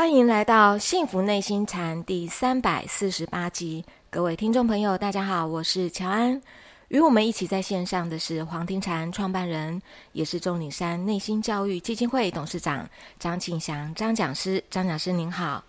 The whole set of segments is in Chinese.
欢迎来到《幸福内心禅》第三百四十八集，各位听众朋友，大家好，我是乔安。与我们一起在线上的是黄庭禅创办人，也是钟岭山内心教育基金会董事长张庆祥张讲师。张讲师您好，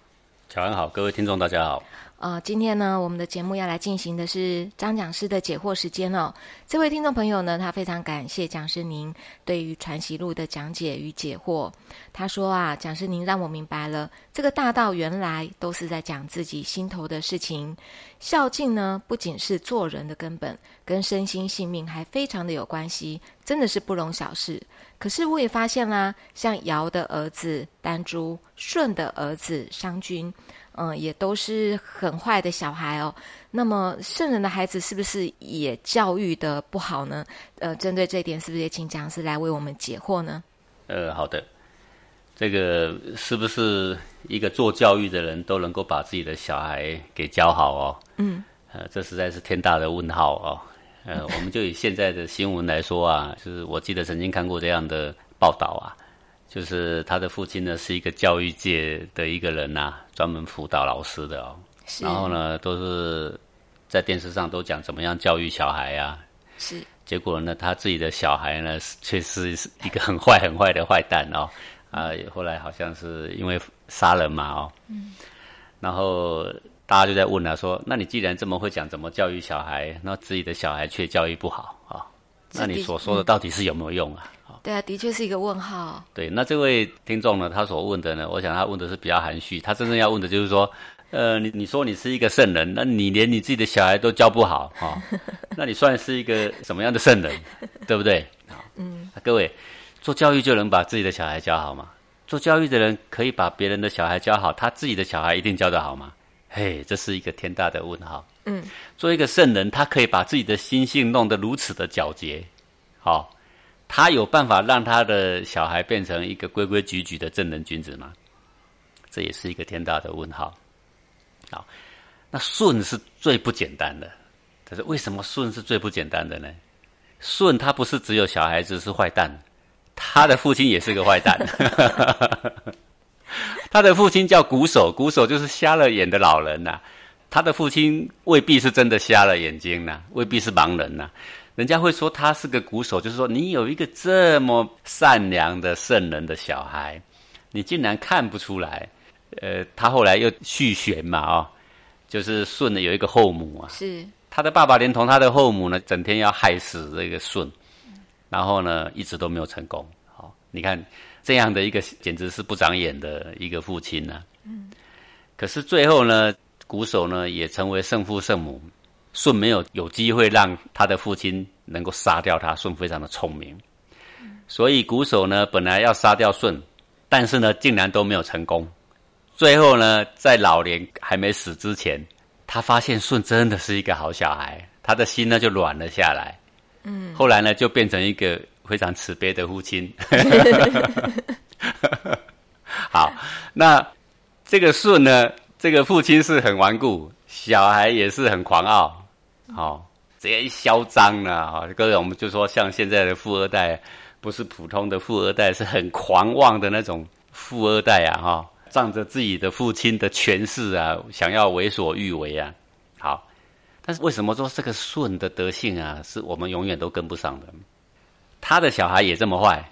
乔安好，各位听众大家好。呃，今天呢，我们的节目要来进行的是张讲师的解惑时间哦。这位听众朋友呢，他非常感谢讲师您对于传习录的讲解与解惑。他说啊，讲师您让我明白了，这个大道原来都是在讲自己心头的事情。孝敬呢，不仅是做人的根本，跟身心性命还非常的有关系，真的是不容小视。可是我也发现啦，像尧的儿子丹朱，舜的儿子商君。嗯，也都是很坏的小孩哦。那么圣人的孩子是不是也教育的不好呢？呃，针对这一点，是不是也请讲师来为我们解惑呢？呃，好的。这个是不是一个做教育的人都能够把自己的小孩给教好哦？嗯。呃，这实在是天大的问号哦。呃，我们就以现在的新闻来说啊，就是我记得曾经看过这样的报道啊。就是他的父亲呢，是一个教育界的一个人呐，专门辅导老师的哦。然后呢，都是在电视上都讲怎么样教育小孩呀。是。结果呢，他自己的小孩呢，却是一个很坏很坏的坏蛋哦。啊，后来好像是因为杀人嘛哦。嗯。然后大家就在问他说：“那你既然这么会讲怎么教育小孩，那自己的小孩却教育不好啊？那你所说的到底是有没有用啊？”对啊，的确是一个问号。对，那这位听众呢，他所问的呢，我想他问的是比较含蓄。他真正要问的就是说，呃，你你说你是一个圣人，那你连你自己的小孩都教不好啊？那你算是一个什么样的圣人？对不对？好嗯。各位，做教育就能把自己的小孩教好吗？做教育的人可以把别人的小孩教好，他自己的小孩一定教得好吗？嘿，这是一个天大的问号。嗯。做一个圣人，他可以把自己的心性弄得如此的皎洁，好。他有办法让他的小孩变成一个规规矩矩的正人君子吗？这也是一个天大的问号。好，那舜是最不简单的。可是为什么舜是最不简单的呢？舜他不是只有小孩子是坏蛋，他的父亲也是个坏蛋。他的父亲叫鼓手，鼓手就是瞎了眼的老人呐。他的父亲未必是真的瞎了眼睛呐，未必是盲人呐。人家会说他是个鼓手，就是说你有一个这么善良的圣人的小孩，你竟然看不出来。呃，他后来又续弦嘛，哦，就是舜的有一个后母啊，是他的爸爸连同他的后母呢，整天要害死这个舜，然后呢，一直都没有成功。好，你看这样的一个简直是不长眼的一个父亲呢。嗯，可是最后呢，鼓手呢也成为圣父圣母。舜没有有机会让他的父亲能够杀掉他。舜非常的聪明，所以鼓手呢本来要杀掉舜，但是呢竟然都没有成功。最后呢，在老年还没死之前，他发现舜真的是一个好小孩，他的心呢就软了下来。嗯，后来呢就变成一个非常慈悲的父亲。好，那这个舜呢，这个父亲是很顽固，小孩也是很狂傲。好，直接嚣张了哈！各位，我们就说，像现在的富二代，不是普通的富二代，是很狂妄的那种富二代啊！哈，仗着自己的父亲的权势啊，想要为所欲为啊！好，但是为什么说这个舜的德性啊，是我们永远都跟不上的？他的小孩也这么坏，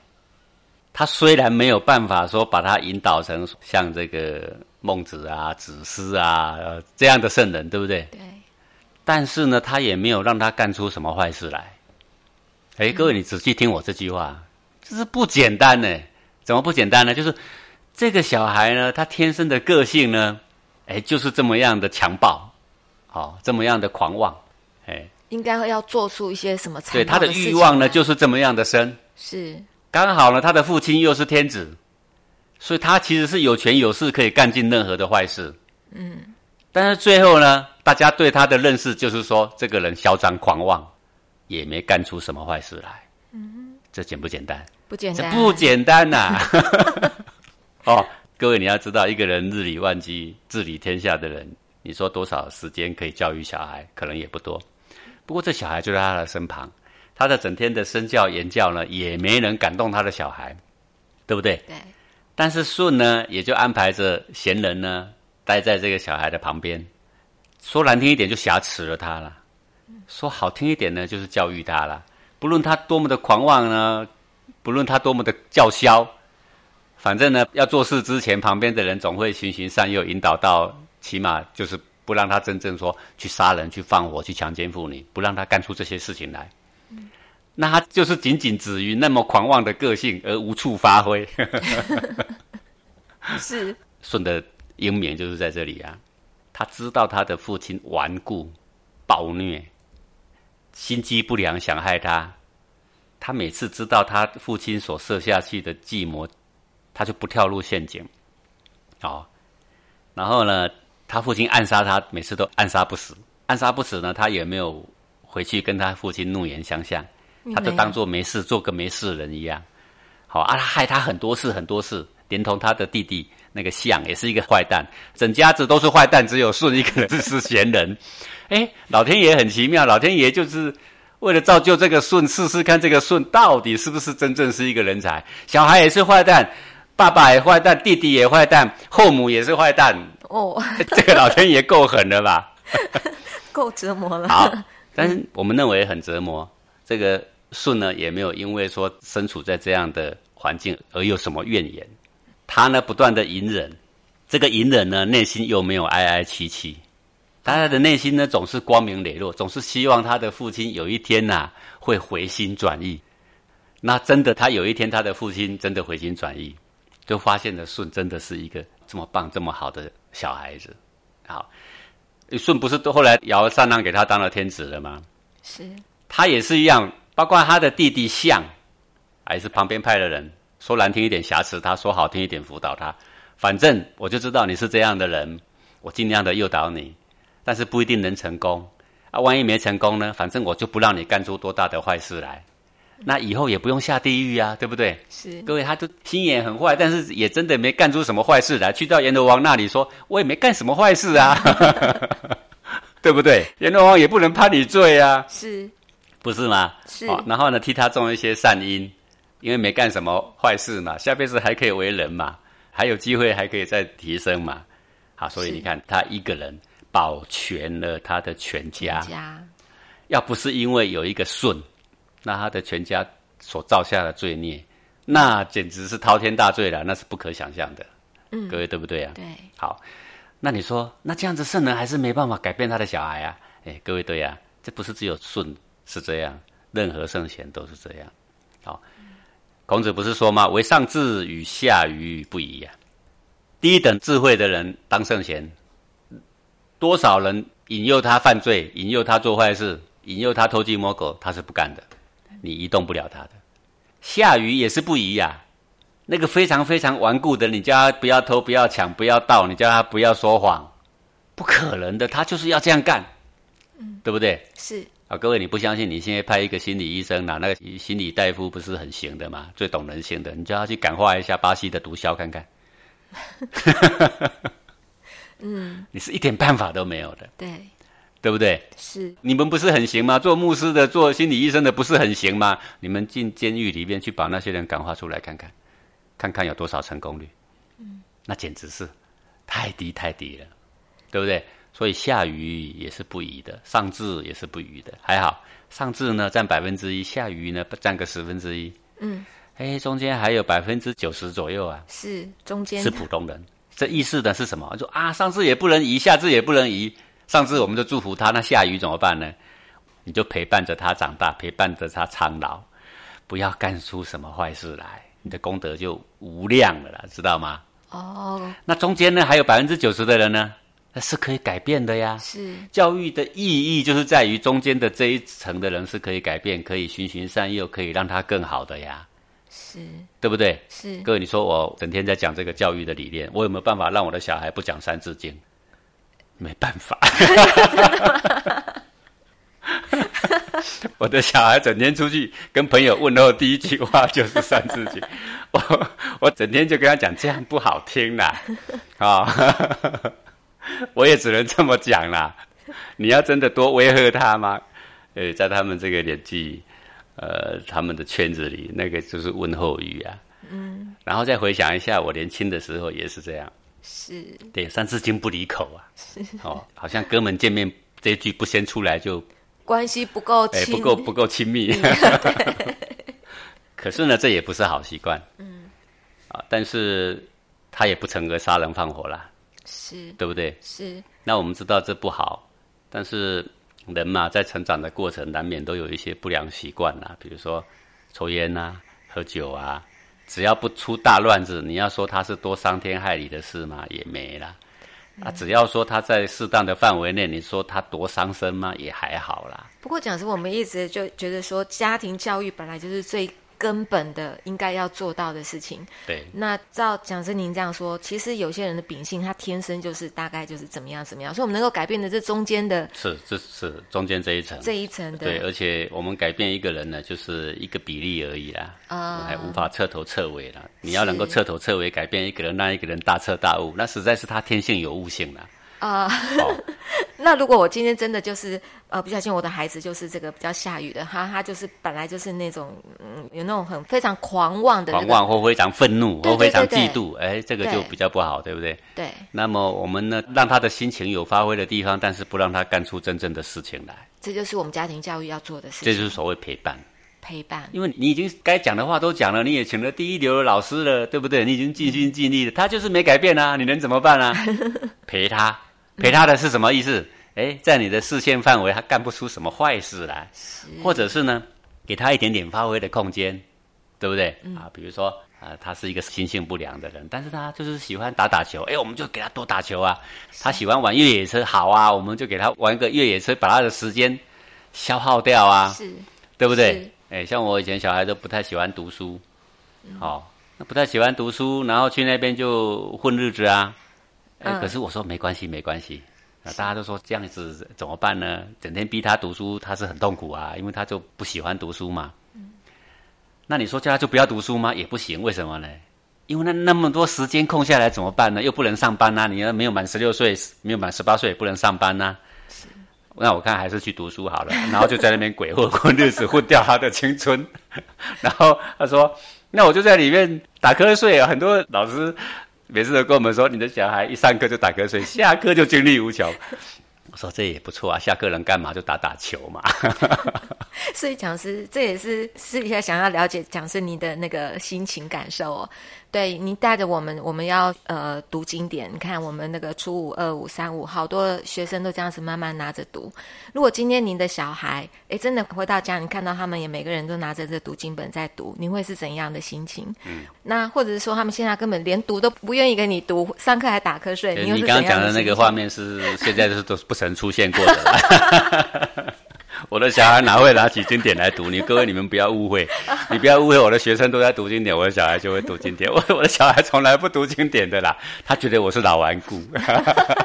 他虽然没有办法说把他引导成像这个孟子啊、子思啊这样的圣人，对不对？对。但是呢，他也没有让他干出什么坏事来。哎，各位，你仔细听我这句话，这是不简单呢。怎么不简单呢？就是这个小孩呢，他天生的个性呢，哎，就是这么样的强暴，好，这么样的狂妄，哎，应该要做出一些什么？对，他的欲望呢，就是这么样的深。是，刚好呢，他的父亲又是天子，所以他其实是有权有势，可以干尽任何的坏事。嗯。但是最后呢，大家对他的认识就是说，这个人嚣张狂妄，也没干出什么坏事来。嗯，这简不简单？不简单，不简单呐！哦，各位你要知道，一个人日理万机、治理天下的人，你说多少时间可以教育小孩？可能也不多。不过这小孩就在他的身旁，他的整天的身教言教呢，也没能感动他的小孩，对不对？对。但是舜呢，也就安排着贤人呢，待在这个小孩的旁边。说难听一点，就挟持了他了；说好听一点呢，就是教育他了。不论他多么的狂妄呢，不论他多么的叫嚣，反正呢，要做事之前，旁边的人总会循循善诱，引导到起码就是不让他真正说去杀人、去放火、去强奸妇女，不让他干出这些事情来。那他就是仅仅止于那么狂妄的个性，而无处发挥。是舜的英明就是在这里啊，他知道他的父亲顽固、暴虐、心机不良，想害他。他每次知道他父亲所设下去的计谋，他就不跳入陷阱。哦，然后呢，他父亲暗杀他，每次都暗杀不死。暗杀不死呢，他也没有回去跟他父亲怒言相向。他就当做没事，做个没事人一样。好啊，他害他很多事，很多事，连同他的弟弟那个象也是一个坏蛋，整家子都是坏蛋，只有舜一个人是贤人。哎，老天爷很奇妙，老天爷就是为了造就这个舜，试试看这个舜到底是不是真正是一个人才。小孩也是坏蛋，爸爸也坏蛋，弟弟也坏蛋，后母也是坏蛋。哦，这个老天爷够狠了吧？够折磨了。好，但是我们认为很折磨。这个舜呢，也没有因为说身处在这样的环境而有什么怨言。他呢，不断的隐忍，这个隐忍呢，内心又没有哀哀戚戚。他的内心呢，总是光明磊落，总是希望他的父亲有一天呐，会回心转意。那真的，他有一天他的父亲真的回心转意，就发现了舜真的是一个这么棒、这么好的小孩子。好，舜不是后来尧禅让给他当了天子了吗？是。他也是一样，包括他的弟弟象，还是旁边派的人，说难听一点瑕疵他，说好听一点辅导他。反正我就知道你是这样的人，我尽量的诱导你，但是不一定能成功啊。万一没成功呢？反正我就不让你干出多大的坏事来。那以后也不用下地狱啊，对不对？是。各位，他都心眼很坏，但是也真的没干出什么坏事来。去到阎罗王那里说，我也没干什么坏事啊，对不对？阎罗王也不能判你罪啊。是。不是吗？是，然后呢，替他种一些善因，因为没干什么坏事嘛，下辈子还可以为人嘛，还有机会还可以再提升嘛。好，所以你看，他一个人保全了他的全家。家，要不是因为有一个舜，那他的全家所造下的罪孽，那简直是滔天大罪了，那是不可想象的。嗯，各位对不对啊？对。好，那你说，那这样子圣人还是没办法改变他的小孩啊？哎，各位对呀，这不是只有舜。是这样，任何圣贤都是这样。好，孔子不是说吗？为上智与下愚不一呀。低等智慧的人当圣贤，多少人引诱他犯罪，引诱他做坏事，引诱他偷鸡摸狗，他是不干的。你移动不了他的。下雨也是不疑呀。那个非常非常顽固的，你叫他不要偷、不要抢、不要盗，你叫他不要说谎，不可能的，他就是要这样干。嗯，对不对？是。啊，各位，你不相信？你现在派一个心理医生，拿那个心理大夫不是很行的吗？最懂人性的，你叫他去感化一下巴西的毒枭看看。嗯，你是一点办法都没有的，对，对不对？是，你们不是很行吗？做牧师的、做心理医生的不是很行吗？你们进监狱里面去把那些人感化出来看看，看看有多少成功率？嗯，那简直是太低太低了，对不对？所以下愚也是不疑的，上智也是不愚的，还好上智呢占百分之一，下愚呢占个十分之一。嗯，哎，中间还有百分之九十左右啊，是中间是普通人。这意思的是什么？就啊，上智也不能移，下智也不能移。上次我们就祝福他，那下雨怎么办呢？你就陪伴着他长大，陪伴着他苍老，不要干出什么坏事来，你的功德就无量了啦，知道吗？哦，那中间呢还有百分之九十的人呢？那是可以改变的呀。是教育的意义，就是在于中间的这一层的人是可以改变，可以循循善诱，可以让他更好的呀。是，对不对？是。各位，你说我整天在讲这个教育的理念，我有没有办法让我的小孩不讲三字经？没办法。我的小孩整天出去跟朋友问候，第一句话就是三字经。我我整天就跟他讲，这样不好听啦，啊。我也只能这么讲啦。你要真的多威吓他吗？呃，在他们这个年纪，呃，他们的圈子里，那个就是问候语啊。嗯，然后再回想一下，我年轻的时候也是这样。是，对，三字经不离口啊。是，哦，好像哥们见面这一句不先出来就关系不够亲，不够不够亲密。可是呢，这也不是好习惯。嗯，啊，但是他也不成个杀人放火啦。是，对不对？是。那我们知道这不好，但是人嘛，在成长的过程难免都有一些不良习惯呐，比如说抽烟呐、喝酒啊。只要不出大乱子，你要说他是多伤天害理的事嘛，也没啦。啊，只要说他在适当的范围内，你说他多伤身吗？也还好啦。不过讲实，我们一直就觉得说，家庭教育本来就是最。根本的应该要做到的事情。对，那照蒋生您这样说，其实有些人的秉性，他天生就是大概就是怎么样怎么样，所以我们能够改变的这中间的，是这是中间这一层，这一层的。对，而且我们改变一个人呢，就是一个比例而已啦，啊，还无法彻头彻尾了。你要能够彻头彻尾改变一个人，让一个人大彻大悟，那实在是他天性有悟性了。啊，那如果我今天真的就是呃不小心我的孩子就是这个比较下雨的，他他就是本来就是那种嗯有那种很非常狂妄的狂妄或非常愤怒或非常嫉妒，哎，这个就比较不好，对不对？对。那么我们呢，让他的心情有发挥的地方，但是不让他干出真正的事情来，这就是我们家庭教育要做的事情。这就是所谓陪伴。陪伴，因为你已经该讲的话都讲了，你也请了第一流的老师了，对不对？你已经尽心尽力了，他就是没改变啊，你能怎么办啊？陪他。陪他的是什么意思？哎，在你的视线范围，他干不出什么坏事来，或者是呢，给他一点点发挥的空间，对不对？啊，比如说啊，他是一个心性不良的人，但是他就是喜欢打打球，哎，我们就给他多打球啊。他喜欢玩越野车，好啊，我们就给他玩个越野车，把他的时间消耗掉啊，是，对不对？哎，像我以前小孩都不太喜欢读书，好，那不太喜欢读书，然后去那边就混日子啊。哎，可是我说没关系，没关系。那大家都说这样子怎么办呢？整天逼他读书，他是很痛苦啊，因为他就不喜欢读书嘛。那你说叫他就不要读书吗？也不行，为什么呢？因为那那么多时间空下来怎么办呢？又不能上班呐，你要没有满十六岁，没有满十八岁也不能上班呐。那我看还是去读书好了。然后就在那边鬼混混日子，混掉他的青春。然后他说：“那我就在里面打瞌睡啊。”很多老师。每次都跟我们说，你的小孩一上课就打瞌睡，下课就精力无穷。我说这也不错啊，下课能干嘛就打打球嘛。所以讲师，这也是私底下想要了解讲师你的那个心情感受哦。对你带着我们，我们要呃读经典。你看我们那个初五、二五、三五，好多学生都这样子慢慢拿着读。如果今天您的小孩，哎，真的回到家，你看到他们也每个人都拿着这读经本在读，你会是怎样的心情？嗯，那或者是说他们现在根本连读都不愿意跟你读，上课还打瞌睡，你刚刚讲的那个画面是现在是都不曾出现过的。我的小孩哪会拿起经典来读？你各位你们不要误会，你不要误会，我的学生都在读经典，我的小孩就会读经典。我我的小孩从来不读经典的啦，他觉得我是老顽固，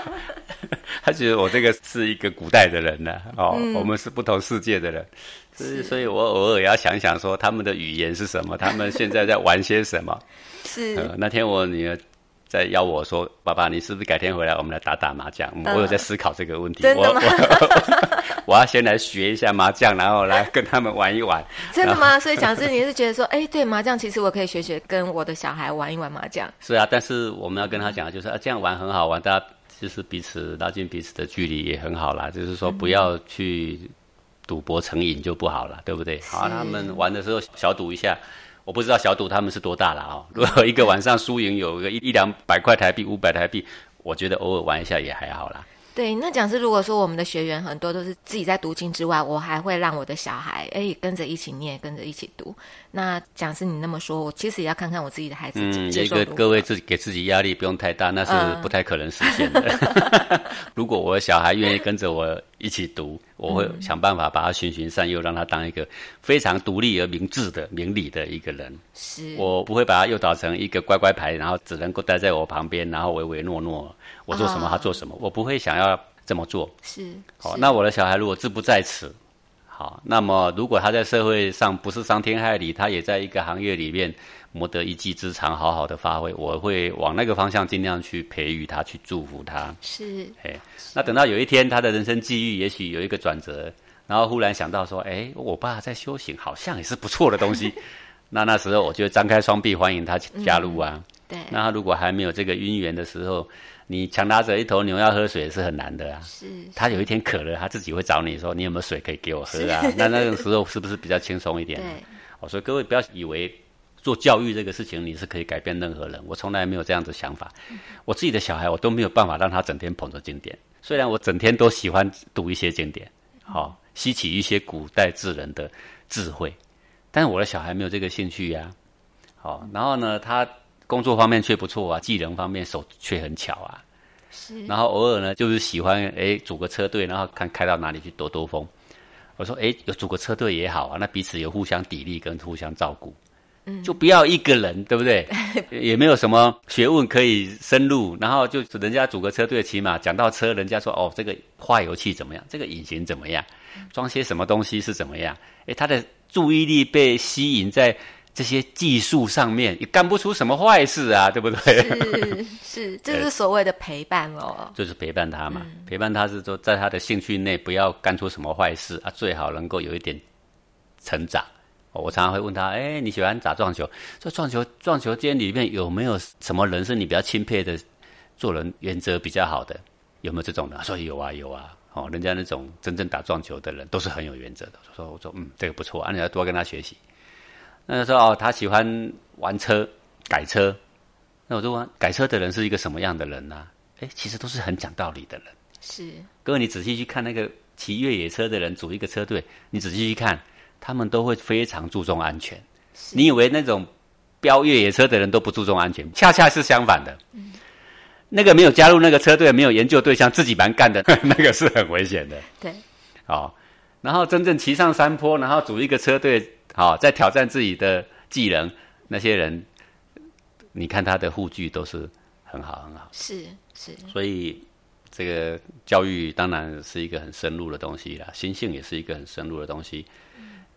他觉得我这个是一个古代的人呢。哦，我们是不同世界的人，所以所以我偶尔要想想说他们的语言是什么，他们现在在玩些什么。是，那天我女儿。在邀我说：“爸爸，你是不是改天回来，我们来打打麻将？”我有在思考这个问题。真的吗？我要先来学一下麻将，然后来跟他们玩一玩。真的吗？所以讲师，你是觉得说，哎，对麻将，其实我可以学学，跟我的小孩玩一玩麻将。是啊，但是我们要跟他讲，就是啊，这样玩很好玩，大家就是彼此拉近彼此的距离也很好啦。就是说，不要去赌博成瘾就不好了，对不对？好，他们玩的时候小赌一下。我不知道小赌他们是多大了啊？如果一个晚上输赢有个一一两百块台币、五百台币，我觉得偶尔玩一下也还好啦。对，那讲师如果说我们的学员很多都是自己在读经之外，我还会让我的小孩哎跟着一起念，跟着一起读。那讲师你那么说，我其实也要看看我自己的孩子。嗯，一个各位自己给自己压力不用太大，那是不太可能实现的。如果我的小孩愿意跟着我一起读，我会想办法把他循循善诱，让他当一个非常独立而明智的、明理的一个人。是我不会把他诱导成一个乖乖牌，然后只能够待在我旁边，然后唯唯诺诺。我做什么，他做什么，我不会想要这么做。是好，那我的小孩如果志不在此，好，那么如果他在社会上不是伤天害理，他也在一个行业里面谋得一技之长，好好的发挥，我会往那个方向尽量去培育他，去祝福他。是，哎，那等到有一天他的人生际遇也许有一个转折，然后忽然想到说，哎，我爸在修行，好像也是不错的东西。那那时候我就张开双臂欢迎他加入啊。对，那他如果还没有这个姻缘的时候，你强拉着一头牛要喝水是很难的啊。是，他有一天渴了，他自己会找你说：“你有没有水可以给我喝啊？” 那那个时候是不是比较轻松一点？对，哦，所以各位不要以为做教育这个事情你是可以改变任何人，我从来没有这样的想法。我自己的小孩我都没有办法让他整天捧着经典，虽然我整天都喜欢读一些经典，好吸取一些古代智人的智慧，但是我的小孩没有这个兴趣呀。好，然后呢，他。工作方面却不错啊，技能方面手却很巧啊。是。然后偶尔呢，就是喜欢哎组个车队，然后看开到哪里去兜兜风。我说哎，有组个车队也好啊，那彼此有互相砥砺跟互相照顾。嗯。就不要一个人，对不对？也没有什么学问可以深入，然后就人家组个车队，起码讲到车，人家说哦，这个化油器怎么样？这个引擎怎么样？装些什么东西是怎么样？哎，他的注意力被吸引在。这些技术上面也干不出什么坏事啊，对不对？是 是，这是所谓的陪伴哦。就是陪伴他嘛，陪伴他是说，在他的兴趣内不要干出什么坏事啊，最好能够有一点成长。我常常会问他：，哎，你喜欢打撞球？这撞球撞球间里面有没有什么人是你比较钦佩的，做人原则比较好的？有没有这种的？说有啊有啊，哦，人家那种真正打撞球的人都是很有原则的。说我说嗯，这个不错，啊，你要多跟他学习。那时候哦，他喜欢玩车、改车。那我就问，改车的人是一个什么样的人呢？哎，其实都是很讲道理的人。是。各位，你仔细去看那个骑越野车的人组一个车队，你仔细去看，他们都会非常注重安全。你以为那种飙越野车的人都不注重安全？恰恰是相反的。嗯。那个没有加入那个车队、没有研究对象、自己蛮干的，那个是很危险的。对。哦，然后真正骑上山坡，然后组一个车队。好，在挑战自己的技能，那些人，你看他的护具都是很好很好。是是。所以这个教育当然是一个很深入的东西啦，心性也是一个很深入的东西。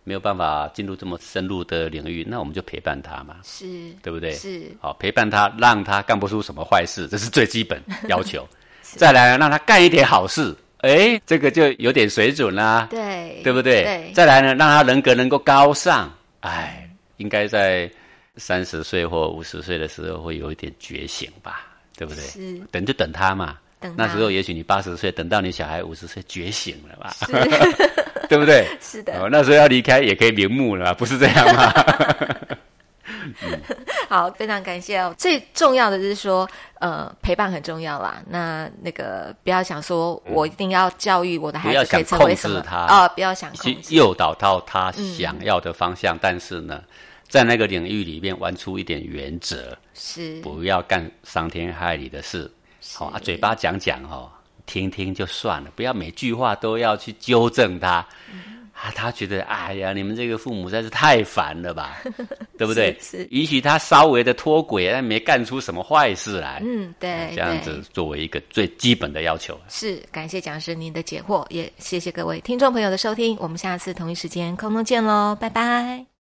没有办法进入这么深入的领域，那我们就陪伴他嘛。是。对不对？是。好，陪伴他，让他干不出什么坏事，这是最基本要求。再来，让他干一点好事。哎，这个就有点水准啦，对，对不对？对，再来呢，让他人格能够高尚。哎，应该在三十岁或五十岁的时候会有一点觉醒吧，对不对？是，等就等他嘛。等那时候，也许你八十岁，等到你小孩五十岁觉醒了吧？是，对不对？是的。哦，那时候要离开也可以瞑目了，不是这样吗？好，非常感谢哦。最重要的是说，呃，陪伴很重要啦。那那个不要想说我一定要教育我的孩子可以成为什么啊，不要想去诱导到他想要的方向。但是呢，在那个领域里面玩出一点原则，是不要干伤天害理的事。好啊，嘴巴讲讲哦，听听就算了，不要每句话都要去纠正他。啊，他觉得，哎呀，你们这个父母实在是太烦了吧，对不对？是，允许他稍微的脱轨，但没干出什么坏事来。嗯，对，这样子作为一个最基本的要求。是，感谢讲师您的解惑，也谢谢各位听众朋友的收听，我们下次同一时间空中见喽，拜拜。